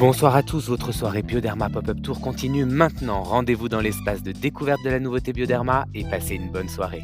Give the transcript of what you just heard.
Bonsoir à tous, votre soirée Bioderma Pop-Up Tour continue maintenant. Rendez-vous dans l'espace de découverte de la nouveauté Bioderma et passez une bonne soirée.